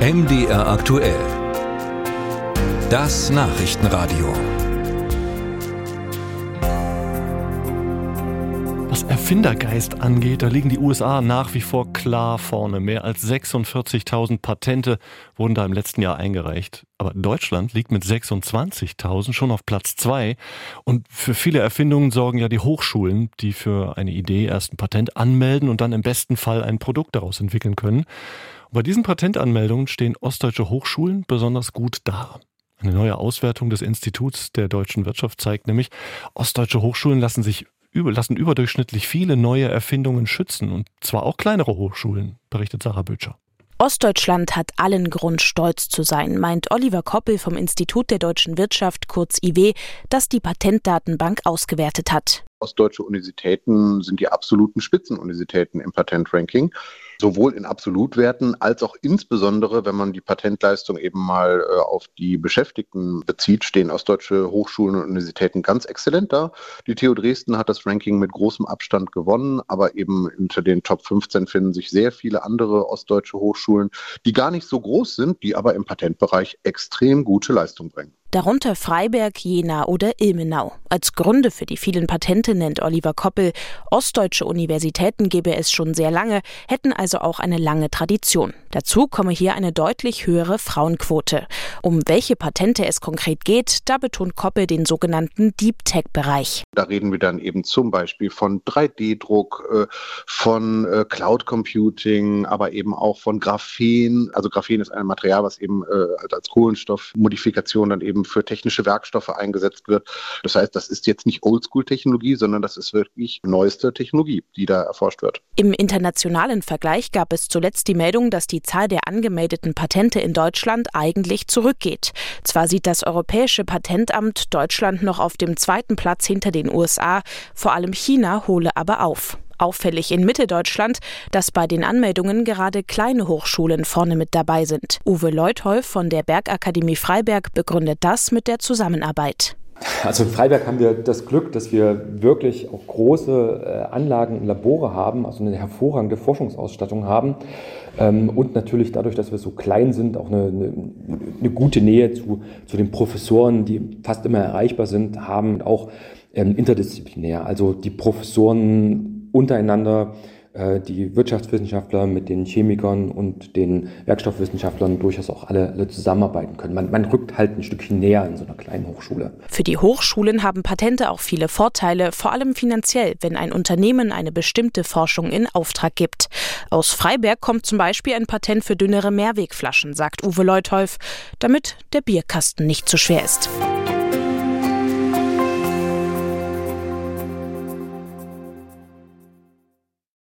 MDR aktuell. Das Nachrichtenradio. Was Erfindergeist angeht, da liegen die USA nach wie vor klar vorne. Mehr als 46.000 Patente wurden da im letzten Jahr eingereicht. Aber Deutschland liegt mit 26.000 schon auf Platz zwei. Und für viele Erfindungen sorgen ja die Hochschulen, die für eine Idee erst ein Patent anmelden und dann im besten Fall ein Produkt daraus entwickeln können. Bei diesen Patentanmeldungen stehen ostdeutsche Hochschulen besonders gut da. Eine neue Auswertung des Instituts der deutschen Wirtschaft zeigt nämlich, ostdeutsche Hochschulen lassen sich lassen überdurchschnittlich viele neue Erfindungen schützen und zwar auch kleinere Hochschulen, berichtet Sarah Bötscher. Ostdeutschland hat allen Grund, stolz zu sein, meint Oliver Koppel vom Institut der deutschen Wirtschaft, kurz IW, das die Patentdatenbank ausgewertet hat. Ostdeutsche Universitäten sind die absoluten Spitzenuniversitäten im Patentranking sowohl in Absolutwerten als auch insbesondere, wenn man die Patentleistung eben mal äh, auf die Beschäftigten bezieht, stehen ostdeutsche Hochschulen und Universitäten ganz exzellent da. Die TU Dresden hat das Ranking mit großem Abstand gewonnen, aber eben unter den Top 15 finden sich sehr viele andere ostdeutsche Hochschulen, die gar nicht so groß sind, die aber im Patentbereich extrem gute Leistung bringen darunter Freiberg, Jena oder Ilmenau. Als Gründe für die vielen Patente nennt Oliver Koppel, ostdeutsche Universitäten gebe es schon sehr lange, hätten also auch eine lange Tradition. Dazu komme hier eine deutlich höhere Frauenquote. Um welche Patente es konkret geht, da betont Koppel den sogenannten Deep Tech-Bereich. Da reden wir dann eben zum Beispiel von 3D-Druck, äh, von äh, Cloud Computing, aber eben auch von Graphen. Also Graphen ist ein Material, was eben äh, als Kohlenstoffmodifikation dann eben eben für technische Werkstoffe eingesetzt wird. Das heißt, das ist jetzt nicht Oldschool-Technologie, sondern das ist wirklich neueste Technologie, die da erforscht wird. Im internationalen Vergleich gab es zuletzt die Meldung, dass die Zahl der angemeldeten Patente in Deutschland eigentlich zurückgeht. Zwar sieht das Europäische Patentamt Deutschland noch auf dem zweiten Platz hinter den USA, vor allem China hole aber auf. Auffällig in Mitteldeutschland, dass bei den Anmeldungen gerade kleine Hochschulen vorne mit dabei sind. Uwe Leutholf von der Bergakademie Freiberg begründet das mit der Zusammenarbeit. Also in Freiberg haben wir das Glück, dass wir wirklich auch große äh, Anlagen und Labore haben, also eine hervorragende Forschungsausstattung haben ähm, und natürlich dadurch, dass wir so klein sind, auch eine, eine, eine gute Nähe zu, zu den Professoren, die fast immer erreichbar sind, haben auch ähm, interdisziplinär. Also die Professoren untereinander äh, die Wirtschaftswissenschaftler mit den Chemikern und den Werkstoffwissenschaftlern durchaus auch alle, alle zusammenarbeiten können. Man, man rückt halt ein Stückchen näher in so einer kleinen Hochschule. Für die Hochschulen haben Patente auch viele Vorteile, vor allem finanziell, wenn ein Unternehmen eine bestimmte Forschung in Auftrag gibt. Aus Freiberg kommt zum Beispiel ein Patent für dünnere Mehrwegflaschen, sagt Uwe Leutholf, damit der Bierkasten nicht zu schwer ist.